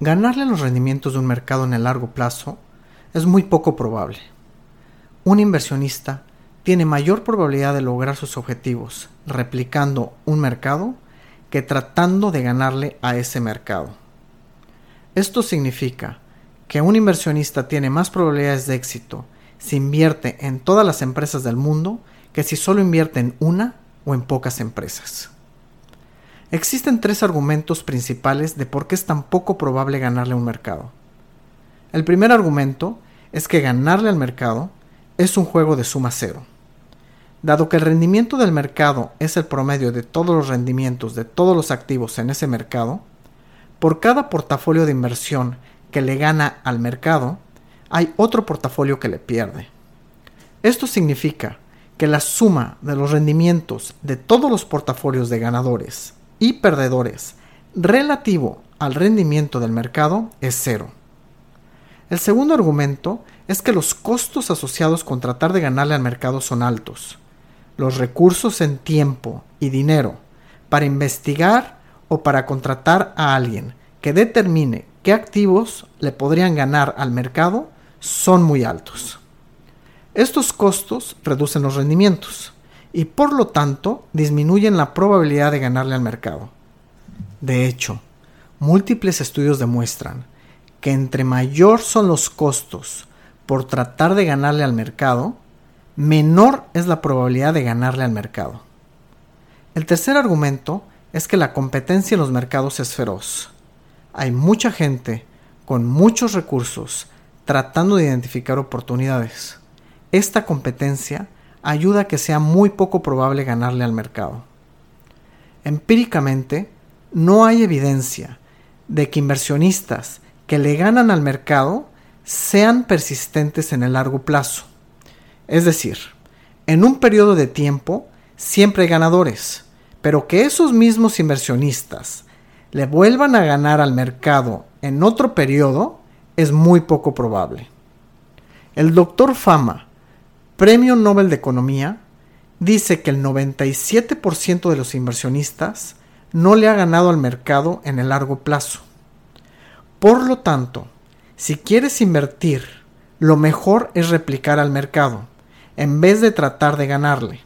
Ganarle los rendimientos de un mercado en el largo plazo es muy poco probable. Un inversionista tiene mayor probabilidad de lograr sus objetivos replicando un mercado que tratando de ganarle a ese mercado. Esto significa que un inversionista tiene más probabilidades de éxito si invierte en todas las empresas del mundo que si solo invierte en una o en pocas empresas. Existen tres argumentos principales de por qué es tan poco probable ganarle a un mercado. El primer argumento es que ganarle al mercado es un juego de suma cero. Dado que el rendimiento del mercado es el promedio de todos los rendimientos de todos los activos en ese mercado, por cada portafolio de inversión que le gana al mercado, hay otro portafolio que le pierde. Esto significa que la suma de los rendimientos de todos los portafolios de ganadores y perdedores relativo al rendimiento del mercado es cero. El segundo argumento es que los costos asociados con tratar de ganarle al mercado son altos los recursos en tiempo y dinero para investigar o para contratar a alguien que determine qué activos le podrían ganar al mercado son muy altos. Estos costos reducen los rendimientos y por lo tanto disminuyen la probabilidad de ganarle al mercado. De hecho, múltiples estudios demuestran que entre mayor son los costos por tratar de ganarle al mercado, menor es la probabilidad de ganarle al mercado. El tercer argumento es que la competencia en los mercados es feroz. Hay mucha gente con muchos recursos tratando de identificar oportunidades. Esta competencia ayuda a que sea muy poco probable ganarle al mercado. Empíricamente, no hay evidencia de que inversionistas que le ganan al mercado sean persistentes en el largo plazo. Es decir, en un periodo de tiempo siempre hay ganadores, pero que esos mismos inversionistas le vuelvan a ganar al mercado en otro periodo es muy poco probable. El doctor Fama, Premio Nobel de Economía, dice que el 97% de los inversionistas no le ha ganado al mercado en el largo plazo. Por lo tanto, si quieres invertir, lo mejor es replicar al mercado en vez de tratar de ganarle.